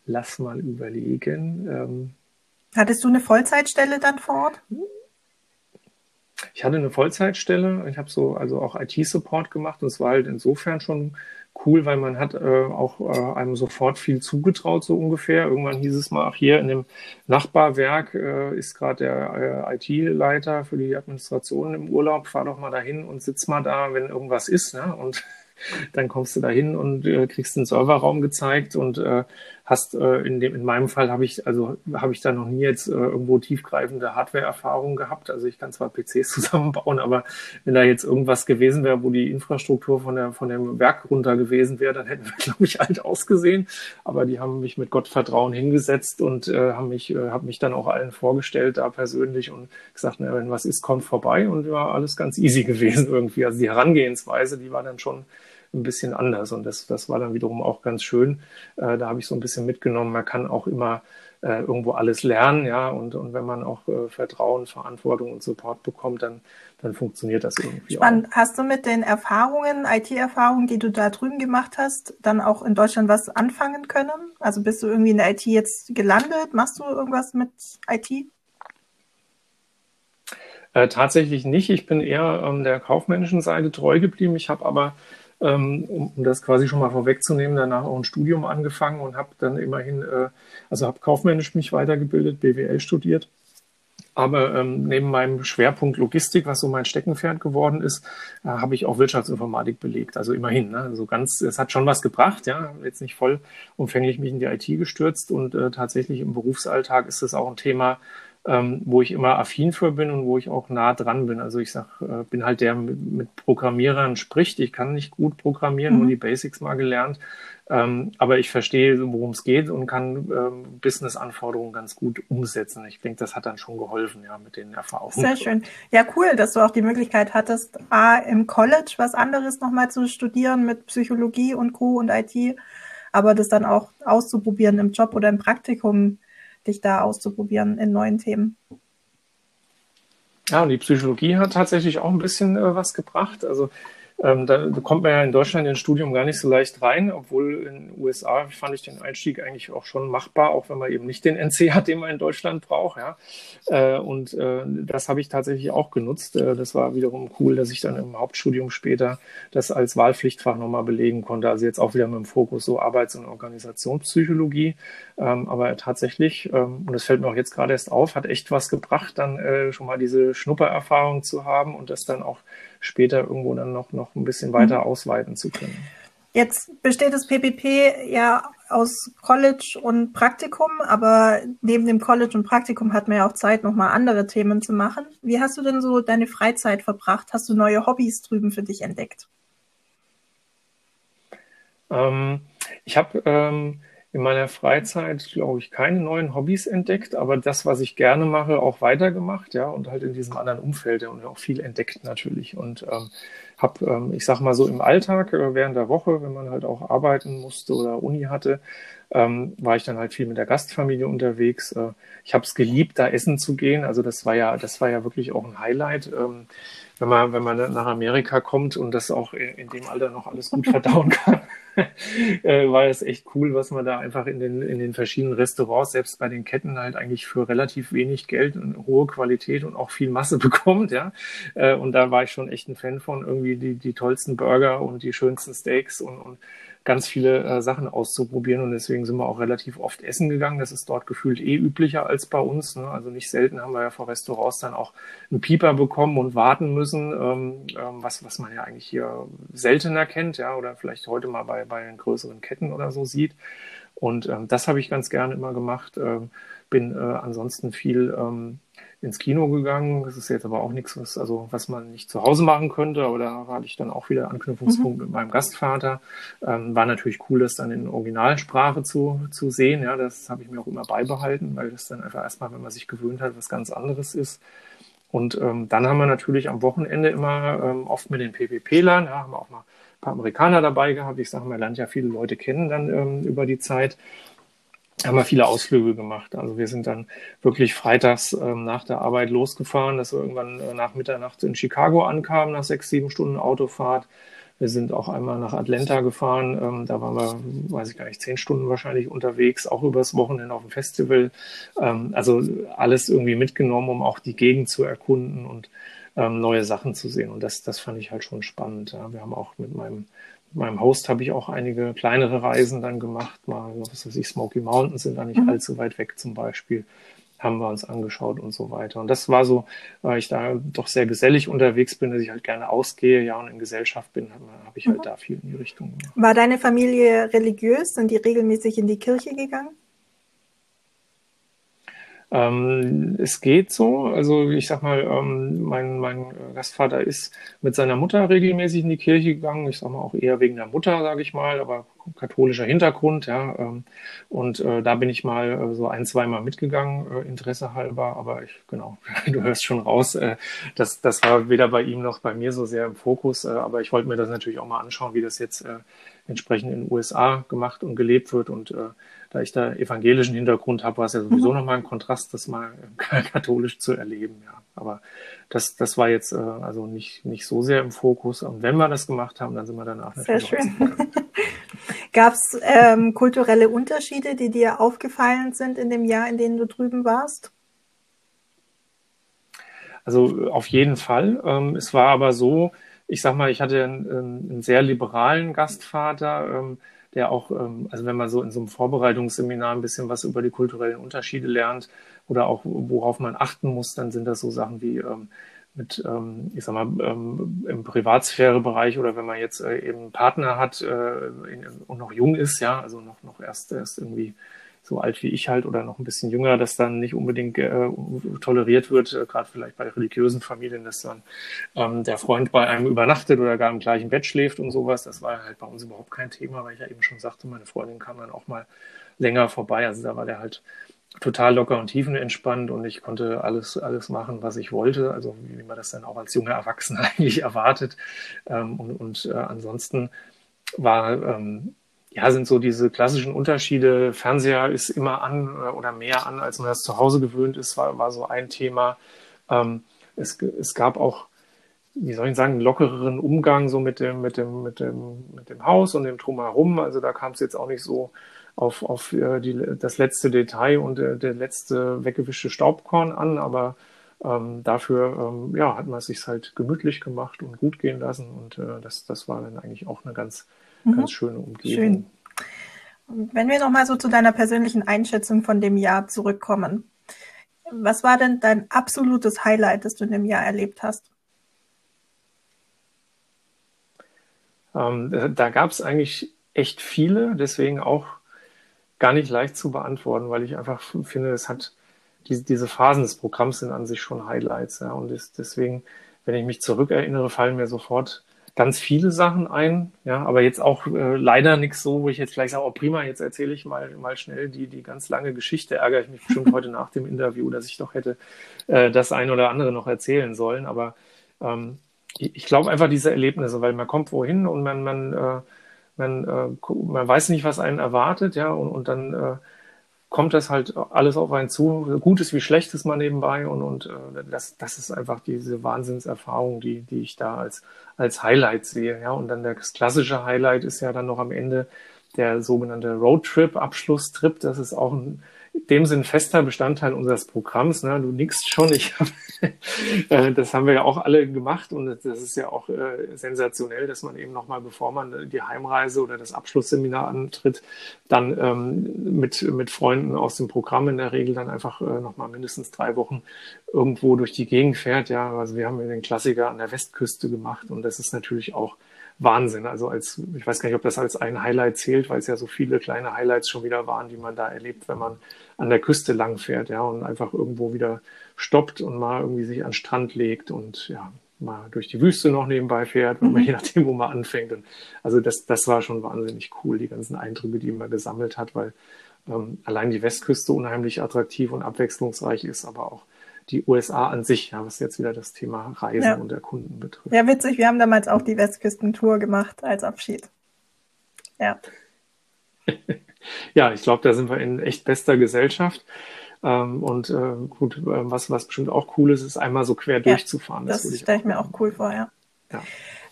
Lass mal überlegen. Ähm, Hattest du eine Vollzeitstelle dann vor Ort? Ich hatte eine Vollzeitstelle. Ich habe so also auch IT-Support gemacht und es war halt insofern schon cool, weil man hat äh, auch äh, einem sofort viel zugetraut, so ungefähr. Irgendwann hieß es mal, ach hier in dem Nachbarwerk äh, ist gerade der äh, IT-Leiter für die Administration im Urlaub, fahr doch mal dahin und sitz mal da, wenn irgendwas ist. Ne? Und [LAUGHS] dann kommst du da hin und äh, kriegst den Serverraum gezeigt und äh, hast äh, in dem in meinem Fall habe ich also habe ich da noch nie jetzt äh, irgendwo tiefgreifende Hardware-Erfahrungen gehabt. Also ich kann zwar [LAUGHS] PCs zusammenbauen, aber wenn da jetzt irgendwas gewesen wäre, wo die Infrastruktur von der von dem Werk runter gewesen wäre, dann hätten wir [LAUGHS] glaube ich alt ausgesehen. Aber die haben mich mit Gottvertrauen hingesetzt und äh, haben mich äh, haben mich dann auch allen vorgestellt da persönlich und gesagt, na, wenn was ist, kommt vorbei und war alles ganz easy [LAUGHS] gewesen irgendwie. Also die Herangehensweise, die war dann schon ein bisschen anders. Und das, das war dann wiederum auch ganz schön. Äh, da habe ich so ein bisschen mitgenommen, man kann auch immer äh, irgendwo alles lernen, ja, und, und wenn man auch äh, Vertrauen, Verantwortung und Support bekommt, dann, dann funktioniert das irgendwie Spannend. Auch. Hast du mit den Erfahrungen, IT-Erfahrungen, die du da drüben gemacht hast, dann auch in Deutschland was anfangen können? Also bist du irgendwie in der IT jetzt gelandet? Machst du irgendwas mit IT? Äh, tatsächlich nicht. Ich bin eher ähm, der kaufmännischen Seite treu geblieben. Ich habe aber ähm, um, um das quasi schon mal vorwegzunehmen, danach auch ein Studium angefangen und habe dann immerhin, äh, also habe kaufmännisch mich weitergebildet, BWL studiert. Aber ähm, neben meinem Schwerpunkt Logistik, was so mein Steckenpferd geworden ist, äh, habe ich auch Wirtschaftsinformatik belegt. Also immerhin, ne? also ganz, es hat schon was gebracht, ja, jetzt nicht vollumfänglich mich in die IT gestürzt und äh, tatsächlich im Berufsalltag ist es auch ein Thema, ähm, wo ich immer affin für bin und wo ich auch nah dran bin. Also ich sag, äh, bin halt der mit, mit Programmierern spricht. Ich kann nicht gut programmieren, mhm. nur die Basics mal gelernt. Ähm, aber ich verstehe, worum es geht und kann ähm, Business-Anforderungen ganz gut umsetzen. Ich denke, das hat dann schon geholfen, ja, mit den Erfahrungen. Sehr schön. Ja, cool, dass du auch die Möglichkeit hattest, A, im College was anderes nochmal zu studieren mit Psychologie und Co. und IT, aber das dann auch auszuprobieren im Job oder im Praktikum dich da auszuprobieren in neuen Themen. Ja, und die Psychologie hat tatsächlich auch ein bisschen äh, was gebracht. Also ähm, da kommt man ja in Deutschland ins Studium gar nicht so leicht rein, obwohl in den USA fand ich den Einstieg eigentlich auch schon machbar, auch wenn man eben nicht den [LAUGHS] NC hat, den man in Deutschland braucht. Ja. Äh, und äh, das habe ich tatsächlich auch genutzt. Äh, das war wiederum cool, dass ich dann im Hauptstudium später das als Wahlpflichtfach nochmal belegen konnte. Also jetzt auch wieder mit dem Fokus so Arbeits- und Organisationspsychologie. Ähm, aber tatsächlich, ähm, und das fällt mir auch jetzt gerade erst auf, hat echt was gebracht, dann äh, schon mal diese Schnuppererfahrung zu haben und das dann auch später irgendwo dann noch, noch ein bisschen weiter mhm. ausweiten zu können. Jetzt besteht das PPP ja aus College und Praktikum, aber neben dem College und Praktikum hat man ja auch Zeit, nochmal andere Themen zu machen. Wie hast du denn so deine Freizeit verbracht? Hast du neue Hobbys drüben für dich entdeckt? Ähm, ich habe ähm, in meiner Freizeit, glaube ich, keine neuen Hobbys entdeckt, aber das, was ich gerne mache, auch weitergemacht, ja, und halt in diesem anderen Umfeld und auch viel entdeckt natürlich. Und ähm, habe, ähm, ich sag mal so im Alltag, äh, während der Woche, wenn man halt auch arbeiten musste oder Uni hatte, ähm, war ich dann halt viel mit der Gastfamilie unterwegs. Äh, ich habe es geliebt, da essen zu gehen. Also das war ja, das war ja wirklich auch ein Highlight. Ähm, wenn man, wenn man nach Amerika kommt und das auch in, in dem Alter noch alles gut verdauen kann, [LAUGHS] äh, war es echt cool, was man da einfach in den, in den verschiedenen Restaurants, selbst bei den Ketten halt eigentlich für relativ wenig Geld und hohe Qualität und auch viel Masse [LAUGHS] bekommt, ja. Äh, und da war ich schon echt ein Fan von irgendwie die, die tollsten Burger und die schönsten Steaks und, und ganz viele äh, Sachen auszuprobieren und deswegen sind wir auch relativ oft essen gegangen. Das ist dort gefühlt eh üblicher als bei uns. Ne? Also nicht selten haben wir ja vor Restaurants dann auch einen Pieper bekommen und warten müssen, ähm, ähm, was, was man ja eigentlich hier seltener kennt, ja, oder vielleicht heute mal bei, bei den größeren Ketten oder so sieht. Und ähm, das habe ich ganz gerne immer gemacht. Ähm, bin äh, ansonsten viel ähm, ins Kino gegangen. Das ist jetzt aber auch nichts, was, also, was man nicht zu Hause machen könnte, aber da hatte ich dann auch wieder Anknüpfungspunkt mhm. mit meinem Gastvater. Ähm, war natürlich cool, das dann in Originalsprache zu, zu sehen. Ja, das habe ich mir auch immer beibehalten, weil das dann einfach erstmal, wenn man sich gewöhnt hat, was ganz anderes ist. Und ähm, dann haben wir natürlich am Wochenende immer ähm, oft mit den PPP-Lern, ja, haben wir auch mal ein paar Amerikaner dabei gehabt. Ich sage, man lernt ja viele Leute kennen dann ähm, über die Zeit haben wir viele Ausflüge gemacht. Also wir sind dann wirklich freitags ähm, nach der Arbeit losgefahren, dass wir irgendwann äh, nach Mitternacht in Chicago ankamen, nach sechs, sieben Stunden Autofahrt. Wir sind auch einmal nach Atlanta gefahren. Ähm, da waren wir, weiß ich gar nicht, zehn Stunden wahrscheinlich unterwegs, auch übers Wochenende auf dem Festival. Ähm, also alles irgendwie mitgenommen, um auch die Gegend zu erkunden und ähm, neue Sachen zu sehen. Und das, das fand ich halt schon spannend. Ja. Wir haben auch mit meinem meinem Host habe ich auch einige kleinere Reisen dann gemacht. Mal, was weiß ich, Smoky Mountains sind da nicht mhm. allzu weit weg zum Beispiel haben wir uns angeschaut und so weiter. Und das war so, weil ich da doch sehr gesellig unterwegs bin, dass ich halt gerne ausgehe, ja, und in Gesellschaft bin, habe hab ich halt mhm. da viel in die Richtung gemacht. War deine Familie religiös? Sind die regelmäßig in die Kirche gegangen? Ähm, es geht so. Also ich sag mal, ähm, mein, mein Gastvater ist mit seiner Mutter regelmäßig in die Kirche gegangen. Ich sag mal auch eher wegen der Mutter, sage ich mal, aber katholischer Hintergrund, ja. Ähm, und äh, da bin ich mal äh, so ein, zweimal mitgegangen, äh, Interesse halber. Aber ich, genau, [LAUGHS] du hörst schon raus, äh, das, das war weder bei ihm noch bei mir so sehr im Fokus. Äh, aber ich wollte mir das natürlich auch mal anschauen, wie das jetzt äh, entsprechend in den USA gemacht und gelebt wird. Und äh, da ich da evangelischen Hintergrund habe, war es ja sowieso mhm. nochmal ein Kontrast, das mal [LAUGHS] katholisch zu erleben. Ja. Aber das, das war jetzt äh, also nicht, nicht so sehr im Fokus. Und wenn wir das gemacht haben, dann sind wir danach. Sehr schön. [LAUGHS] Gab es ähm, kulturelle Unterschiede, die dir aufgefallen sind in dem Jahr, in dem du drüben warst? Also auf jeden Fall. Ähm, es war aber so, ich sag mal, ich hatte einen, einen sehr liberalen Gastvater, ähm, der auch, ähm, also wenn man so in so einem Vorbereitungsseminar ein bisschen was über die kulturellen Unterschiede lernt oder auch worauf man achten muss, dann sind das so Sachen wie ähm, mit, ähm, ich sag mal, im Privatsphärebereich oder wenn man jetzt äh, eben einen Partner hat äh, und noch jung ist, ja, also noch, noch erst, erst irgendwie so alt wie ich halt oder noch ein bisschen jünger, dass dann nicht unbedingt äh, toleriert wird, äh, gerade vielleicht bei religiösen Familien, dass dann ähm, der Freund bei einem übernachtet oder gar im gleichen Bett schläft und sowas. Das war halt bei uns überhaupt kein Thema, weil ich ja eben schon sagte, meine Freundin kam dann auch mal länger vorbei. Also da war der halt total locker und tiefenentspannt und ich konnte alles, alles machen, was ich wollte. Also wie man das dann auch als junger Erwachsener [LAUGHS] eigentlich erwartet. Ähm, und und äh, ansonsten war ähm, ja, sind so diese klassischen Unterschiede. Fernseher ist immer an äh, oder mehr an, als man das zu Hause gewöhnt ist, war, war so ein Thema. Ähm, es, es gab auch, wie soll ich sagen, einen lockereren Umgang so mit dem, mit dem, mit dem, mit dem Haus und dem Drumherum. Also da kam es jetzt auch nicht so auf, auf äh, die, das letzte Detail und äh, der letzte weggewischte Staubkorn an, aber ähm, dafür ähm, ja, hat man es sich halt gemütlich gemacht und gut gehen lassen und äh, das, das war dann eigentlich auch eine ganz mhm. ganz schöne Umgebung. Schön. Wenn wir nochmal so zu deiner persönlichen Einschätzung von dem Jahr zurückkommen. Was war denn dein absolutes Highlight, das du in dem Jahr erlebt hast? Ähm, da gab es eigentlich echt viele, deswegen auch gar nicht leicht zu beantworten, weil ich einfach finde, es hat diese, diese Phasen des Programms sind an sich schon Highlights. Ja, und deswegen, wenn ich mich zurückerinnere, fallen mir sofort ganz viele Sachen ein, ja, aber jetzt auch äh, leider nichts so, wo ich jetzt vielleicht sage, oh prima, jetzt erzähle ich mal, mal schnell die, die ganz lange Geschichte, ärgere ich mich bestimmt heute nach dem Interview, dass ich doch hätte äh, das ein oder andere noch erzählen sollen, aber ähm, ich, ich glaube einfach diese Erlebnisse, weil man kommt wohin und man, man, äh, man, äh, man weiß nicht, was einen erwartet, ja, und, und dann äh, kommt das halt alles auf einen zu, Gutes wie Schlechtes mal nebenbei und, und äh, das, das ist einfach diese Wahnsinnserfahrung, die, die ich da als, als Highlight sehe. Ja, und dann das klassische Highlight ist ja dann noch am Ende der sogenannte Roadtrip, Abschlusstrip. Das ist auch ein dem Sinn fester Bestandteil unseres Programms. Ne? Du nickst schon, ich hab, [LAUGHS] äh, das haben wir ja auch alle gemacht und das ist ja auch äh, sensationell, dass man eben nochmal, bevor man die Heimreise oder das Abschlussseminar antritt, dann ähm, mit, mit Freunden aus dem Programm in der Regel dann einfach äh, nochmal mindestens drei Wochen irgendwo durch die Gegend fährt. Ja, also wir haben ja den Klassiker an der Westküste gemacht und das ist natürlich auch Wahnsinn. Also als, ich weiß gar nicht, ob das als ein Highlight zählt, weil es ja so viele kleine Highlights schon wieder waren, die man da erlebt, wenn man an der Küste lang fährt, ja, und einfach irgendwo wieder stoppt und mal irgendwie sich an den Strand legt und ja, mal durch die Wüste noch nebenbei fährt, wenn man mhm. je nachdem, wo man anfängt. Und also das, das war schon wahnsinnig cool, die ganzen Eindrücke, die man gesammelt hat, weil ähm, allein die Westküste unheimlich attraktiv und abwechslungsreich ist, aber auch die USA an sich, ja, was jetzt wieder das Thema Reisen ja. und Erkunden betrifft. Ja, witzig, wir haben damals auch die Westküstentour gemacht als Abschied. Ja. [LAUGHS] ja, ich glaube, da sind wir in echt bester Gesellschaft. Ähm, und äh, gut, äh, was, was bestimmt auch cool ist, ist einmal so quer ja, durchzufahren. Das, das stelle ich mir auch cool vor, ja. ja.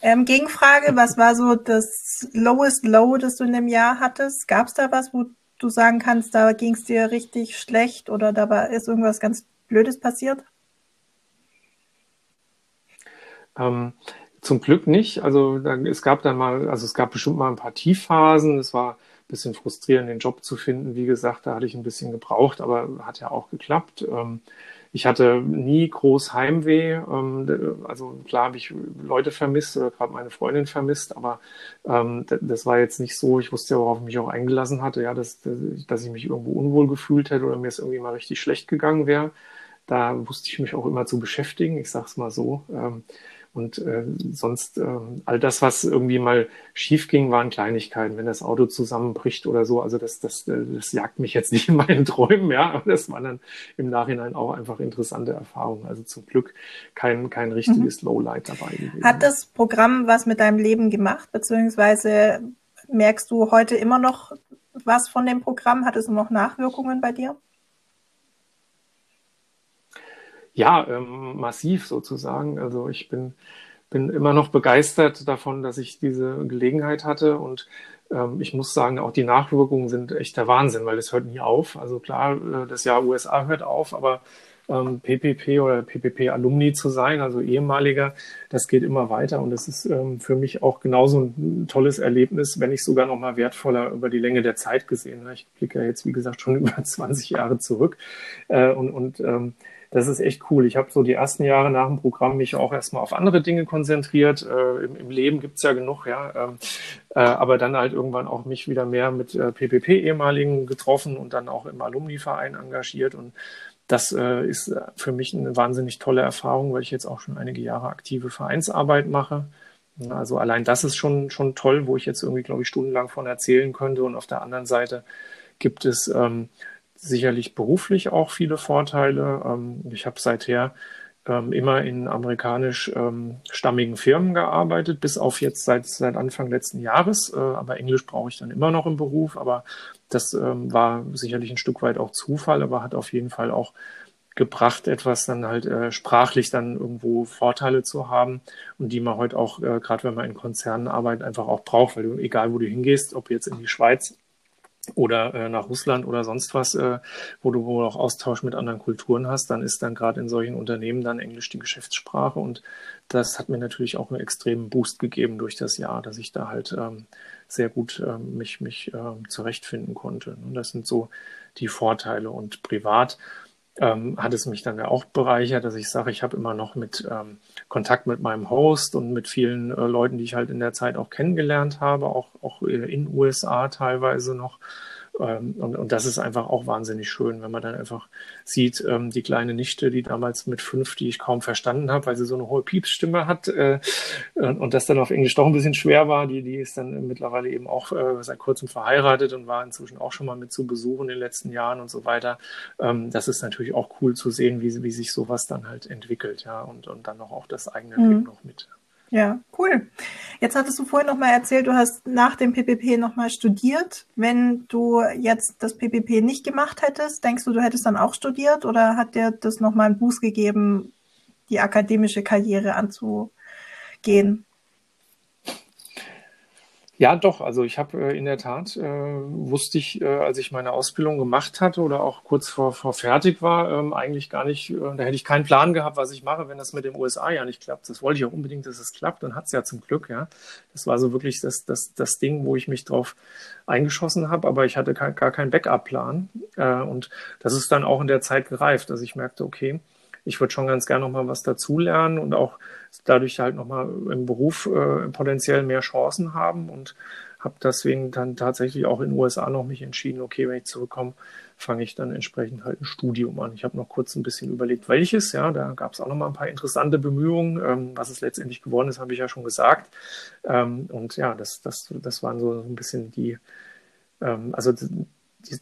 Ähm, Gegenfrage, was war so das lowest low, das du in dem Jahr hattest? Gab es da was, wo du sagen kannst, da ging es dir richtig schlecht oder da ist irgendwas ganz Blödes passiert? Ähm, zum Glück nicht. Also dann, es gab dann mal, also es gab bestimmt mal ein paar Tiefphasen. Es war ein bisschen frustrierend, den Job zu finden. Wie gesagt, da hatte ich ein bisschen gebraucht, aber hat ja auch geklappt. Ähm, ich hatte nie groß Heimweh. Ähm, also klar habe ich Leute vermisst oder gerade meine Freundin vermisst, aber ähm, das war jetzt nicht so. Ich wusste ja, worauf ich mich auch eingelassen hatte, ja, dass, dass ich mich irgendwo unwohl gefühlt hätte oder mir es irgendwie mal richtig schlecht gegangen wäre. Da wusste ich mich auch immer zu beschäftigen, ich sage es mal so. Ähm, und äh, sonst äh, all das, was irgendwie mal schief ging, waren Kleinigkeiten. Wenn das Auto zusammenbricht oder so, also das, das, äh, das jagt mich jetzt [LAUGHS] nicht in meinen Träumen, ja. Aber das waren dann im Nachhinein auch einfach interessante Erfahrungen. Also zum Glück kein, kein richtiges mhm. Lowlight dabei gewesen. Hat das Programm was mit deinem Leben gemacht, beziehungsweise merkst du heute immer noch was von dem Programm? Hat es noch Nachwirkungen bei dir? Ja, ähm, massiv sozusagen. Also ich bin, bin immer noch begeistert davon, dass ich diese Gelegenheit hatte und ähm, ich muss sagen, auch die Nachwirkungen sind echt der Wahnsinn, weil es hört nie auf. Also klar, äh, das Jahr USA hört auf, aber ähm, PPP oder PPP-Alumni zu sein, also ehemaliger, das geht immer weiter und das ist ähm, für mich auch genauso ein tolles Erlebnis, wenn nicht sogar noch mal wertvoller über die Länge der Zeit gesehen. Ich blicke ja jetzt, wie gesagt, schon [LAUGHS] über 20 Jahre zurück äh, und, und ähm, das ist echt cool. Ich habe so die ersten Jahre nach dem Programm mich auch erstmal auf andere Dinge konzentriert. Äh, im, im, Leben gibt's ja genug, ja. Ähm, äh, aber dann halt irgendwann auch mich wieder mehr mit äh, PPP-Ehemaligen getroffen und dann auch im Alumni-Verein engagiert. Und das äh, ist für mich eine wahnsinnig tolle Erfahrung, weil ich jetzt auch schon einige Jahre aktive Vereinsarbeit mache. Also allein das ist schon, schon toll, wo ich jetzt irgendwie, glaube ich, stundenlang von erzählen könnte. Und auf der anderen Seite gibt es ähm, sicherlich beruflich auch viele Vorteile. Ähm, ich habe seither ähm, immer in amerikanisch ähm, stammigen Firmen gearbeitet, bis auf jetzt seit, seit Anfang letzten Jahres. Äh, aber Englisch brauche ich dann immer noch im Beruf. Aber das war sicherlich ein Stück weit auch Zufall, aber hat auf jeden Fall auch gebracht, etwas dann halt äh, sprachlich dann irgendwo Vorteile zu haben und die man heute auch, äh, gerade wenn man in Konzernen arbeitet, einfach auch braucht, weil du, egal wo du hingehst, ob jetzt in die Schweiz oder äh, nach Russland oder sonst was, äh, wo du wohl auch Austausch mit anderen Kulturen hast, dann ist dann gerade in solchen Unternehmen dann Englisch die Geschäftssprache und das hat mir natürlich auch einen extremen Boost gegeben durch das Jahr, dass ich da halt ähm, sehr gut ähm, mich, mich ähm, zurechtfinden konnte. Und das sind so die Vorteile und privat ähm, hat es mich dann ja auch bereichert, dass ich sage, ich habe immer noch mit ähm, Kontakt mit meinem Host und mit vielen äh, Leuten, die ich halt in der Zeit auch kennengelernt habe, auch, auch äh, in USA teilweise noch. Ähm, und, und das ist einfach auch wahnsinnig schön, wenn man dann einfach sieht, ähm, die kleine Nichte, die damals mit fünf, die ich kaum verstanden habe, weil sie so eine hohe Piepsstimme hat äh, und das dann auf Englisch doch ein bisschen schwer war, die, die ist dann mittlerweile eben auch äh, seit kurzem verheiratet und war inzwischen auch schon mal mit zu Besuch in den letzten Jahren und so weiter. Ähm, das ist natürlich auch cool zu sehen, wie, wie sich sowas dann halt entwickelt, ja, und, und dann noch auch das eigene mhm. Leben noch mit. Ja, cool. Jetzt hattest du vorhin noch mal erzählt, du hast nach dem PPP noch mal studiert. Wenn du jetzt das PPP nicht gemacht hättest, denkst du, du hättest dann auch studiert oder hat dir das noch mal einen Boost gegeben, die akademische Karriere anzugehen? Ja, doch. Also ich habe äh, in der Tat, äh, wusste ich, äh, als ich meine Ausbildung gemacht hatte oder auch kurz vor, vor fertig war, ähm, eigentlich gar nicht, äh, da hätte ich keinen Plan gehabt, was ich mache, wenn das mit dem USA ja nicht klappt. Das wollte ich auch unbedingt, dass es klappt. Dann hat es ja zum Glück, ja. Das war so wirklich das, das, das Ding, wo ich mich drauf eingeschossen habe, aber ich hatte gar, gar keinen Backup-Plan. Äh, und das ist dann auch in der Zeit gereift, dass ich merkte, okay, ich würde schon ganz gerne noch mal was dazulernen und auch dadurch halt noch mal im Beruf äh, potenziell mehr Chancen haben und habe deswegen dann tatsächlich auch in den USA noch mich entschieden, okay, wenn ich zurückkomme, fange ich dann entsprechend halt ein Studium an. Ich habe noch kurz ein bisschen überlegt, welches, ja, da gab es auch noch mal ein paar interessante Bemühungen. Ähm, was es letztendlich geworden ist, habe ich ja schon gesagt. Ähm, und ja, das, das, das waren so ein bisschen die, ähm, also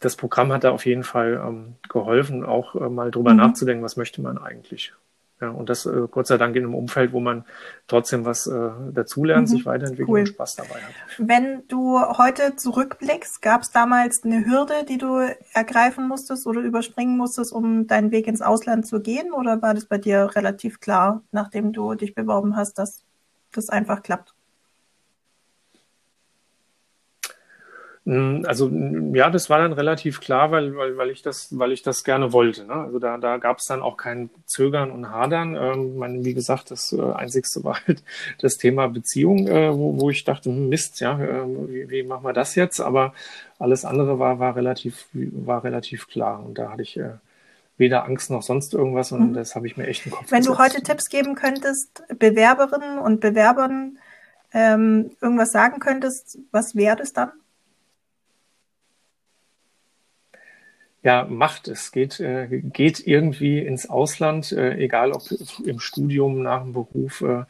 das Programm hat da auf jeden Fall ähm, geholfen, auch äh, mal drüber mhm. nachzudenken, was möchte man eigentlich. Ja, und das äh, Gott sei Dank in einem Umfeld, wo man trotzdem was äh, dazulernt, mhm. sich weiterentwickelt cool. und Spaß dabei hat. Wenn du heute zurückblickst, gab es damals eine Hürde, die du ergreifen musstest oder überspringen musstest, um deinen Weg ins Ausland zu gehen? Oder war das bei dir relativ klar, nachdem du dich beworben hast, dass das einfach klappt? Also ja, das war dann relativ klar, weil, weil, weil ich das, weil ich das gerne wollte. Ne? Also da, da gab es dann auch kein Zögern und Hadern. Ähm, man, wie gesagt, das äh, Einzigste [LAUGHS] war halt das Thema Beziehung, äh, wo, wo ich dachte, hm, Mist, ja, äh, wie, wie machen wir das jetzt? Aber alles andere war, war relativ, war relativ klar. Und da hatte ich äh, weder Angst noch sonst irgendwas und mhm. das habe ich mir echt im Kopf Wenn gesetzt. du heute Tipps geben könntest, Bewerberinnen und Bewerbern ähm, irgendwas sagen könntest, was wäre das dann? Ja, macht es. Geht, äh, geht irgendwie ins Ausland, äh, egal ob im Studium, nach dem Beruf, äh,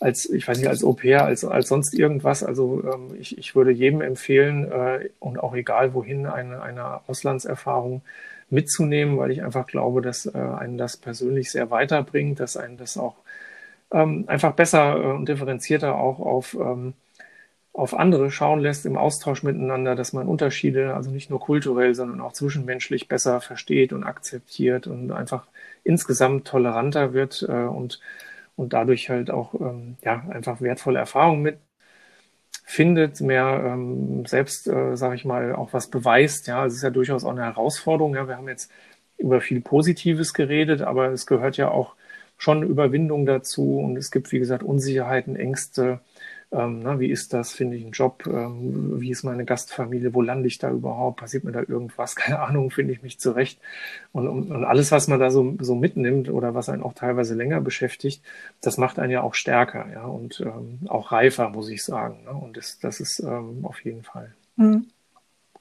als, ich weiß nicht, als Au pair, als, als sonst irgendwas. Also ähm, ich, ich würde jedem empfehlen äh, und auch egal wohin eine, eine Auslandserfahrung mitzunehmen, weil ich einfach glaube, dass äh, einen das persönlich sehr weiterbringt, dass einen das auch ähm, einfach besser äh, und differenzierter auch auf ähm, auf andere schauen lässt im Austausch miteinander, dass man Unterschiede, also nicht nur kulturell, sondern auch zwischenmenschlich besser versteht und akzeptiert und einfach insgesamt toleranter wird äh, und, und dadurch halt auch ähm, ja, einfach wertvolle Erfahrungen mit findet, mehr ähm, selbst, äh, sage ich mal, auch was beweist. Ja, es ist ja durchaus auch eine Herausforderung. Ja, wir haben jetzt über viel Positives geredet, aber es gehört ja auch schon Überwindung dazu und es gibt, wie gesagt, Unsicherheiten, Ängste, ähm, na, wie ist das? Finde ich einen Job? Ähm, wie ist meine Gastfamilie? Wo lande ich da überhaupt? Passiert mir da irgendwas? [LAUGHS] Keine Ahnung, finde ich mich zurecht. Und, und, und, alles, was man da so, so mitnimmt oder was einen auch teilweise länger beschäftigt, das macht einen ja auch stärker, ja, und ähm, auch reifer, muss ich sagen. Ne? Und das, das ist ähm, auf jeden Fall mhm.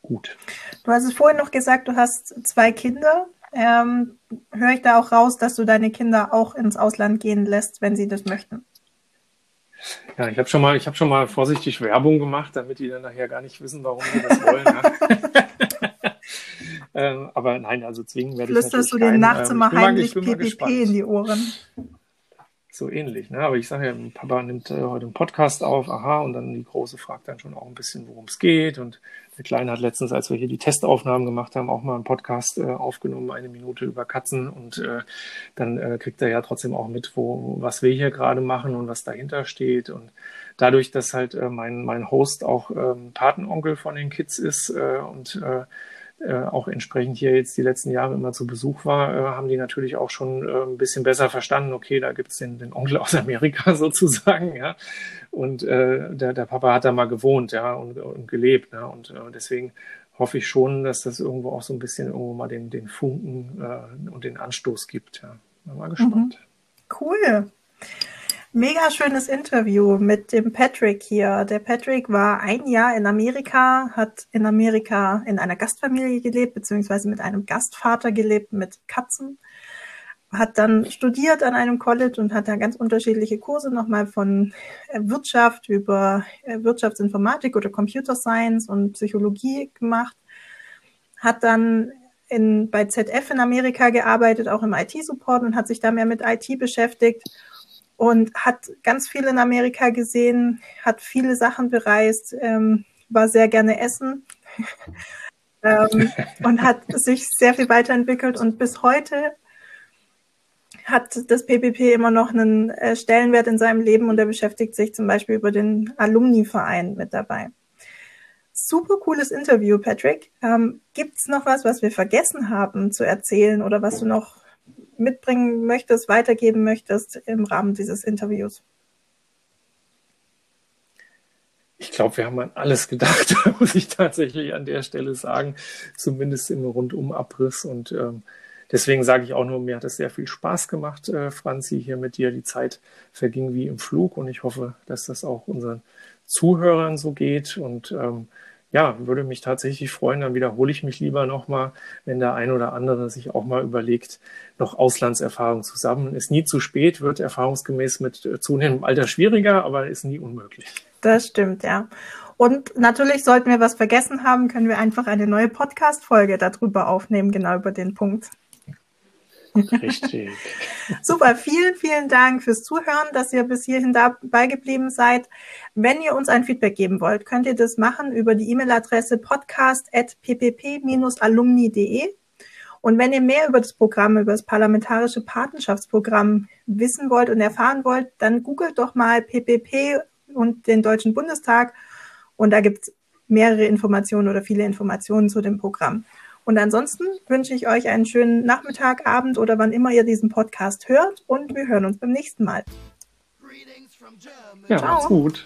gut. Du hast es vorhin noch gesagt, du hast zwei Kinder. Ähm, höre ich da auch raus, dass du deine Kinder auch ins Ausland gehen lässt, wenn sie das möchten? Ja, ich habe schon mal, ich habe schon mal vorsichtig Werbung gemacht, damit die dann nachher gar nicht wissen, warum sie das wollen. Ja. [LAUGHS] ähm, aber nein, also zwingen werde ich Flüsterst du den nachts ähm, immer heimlich PPP in die Ohren? So ähnlich. Ne? Aber ich sage ja, Papa nimmt äh, heute einen Podcast auf, aha, und dann die Große fragt dann schon auch ein bisschen, worum es geht. Und der Kleine hat letztens, als wir hier die Testaufnahmen gemacht haben, auch mal einen Podcast äh, aufgenommen, eine Minute über Katzen. Und äh, dann äh, kriegt er ja trotzdem auch mit, wo, was wir hier gerade machen und was dahinter steht. Und dadurch, dass halt äh, mein, mein Host auch ähm, Patenonkel von den Kids ist äh, und äh, auch entsprechend hier jetzt die letzten Jahre immer zu Besuch war, äh, haben die natürlich auch schon äh, ein bisschen besser verstanden, okay, da gibt's den, den Onkel aus [LAUGHS] Amerika [LAUGHS] sozusagen, ja. Und äh, der, der Papa hat da mal gewohnt, ja, und, und gelebt. Ne? Und äh, deswegen hoffe ich schon, dass das irgendwo auch so ein bisschen irgendwo mal den, den Funken äh, und den Anstoß gibt. Ja. Bin mal gespannt. Mhm. Cool. Mega schönes Interview mit dem Patrick hier. Der Patrick war ein Jahr in Amerika, hat in Amerika in einer Gastfamilie gelebt, beziehungsweise mit einem Gastvater gelebt mit Katzen. Hat dann studiert an einem College und hat da ganz unterschiedliche Kurse nochmal von äh, Wirtschaft über äh, Wirtschaftsinformatik oder Computer Science und Psychologie gemacht. Hat dann in, bei ZF in Amerika gearbeitet, auch im IT-Support und hat sich da mehr mit IT beschäftigt und hat ganz viel in Amerika gesehen, hat viele Sachen bereist, ähm, war sehr gerne essen [LAUGHS] ähm, und hat sich sehr viel weiterentwickelt und bis heute hat das PPP immer noch einen äh, Stellenwert in seinem Leben und er beschäftigt sich zum Beispiel über den Alumni-Verein mit dabei. Super cooles Interview, Patrick. Ähm, Gibt es noch was, was wir vergessen haben zu erzählen oder was du noch mitbringen möchtest, weitergeben möchtest im Rahmen dieses Interviews? Ich glaube, wir haben an alles gedacht, [LAUGHS] muss ich tatsächlich an der Stelle sagen, zumindest im Rundumabriss. Und ähm, deswegen sage ich auch nur, mir hat es sehr viel Spaß gemacht, äh, Franzi, hier mit dir. Die Zeit verging wie im Flug und ich hoffe, dass das auch unseren Zuhörern so geht. Und ähm, ja, würde mich tatsächlich freuen. Dann wiederhole ich mich lieber nochmal, wenn der ein oder andere sich auch mal überlegt, noch Auslandserfahrung zu sammeln. Ist nie zu spät, wird erfahrungsgemäß mit äh, zunehmendem Alter schwieriger, aber ist nie unmöglich. Das stimmt, ja. Und natürlich sollten wir was vergessen haben, können wir einfach eine neue Podcast-Folge darüber aufnehmen, genau über den Punkt. [LAUGHS] Richtig. Super, vielen, vielen Dank fürs Zuhören, dass ihr bis hierhin dabei geblieben seid. Wenn ihr uns ein Feedback geben wollt, könnt ihr das machen über die E-Mail-Adresse podcast.ppp-alumni.de Und wenn ihr mehr über das Programm, über das Parlamentarische Patenschaftsprogramm wissen wollt und erfahren wollt, dann googelt doch mal PPP und den Deutschen Bundestag und da gibt es mehrere Informationen oder viele Informationen zu dem Programm. Und ansonsten wünsche ich euch einen schönen Nachmittag, Abend oder wann immer ihr diesen Podcast hört und wir hören uns beim nächsten Mal. Ja, macht's gut.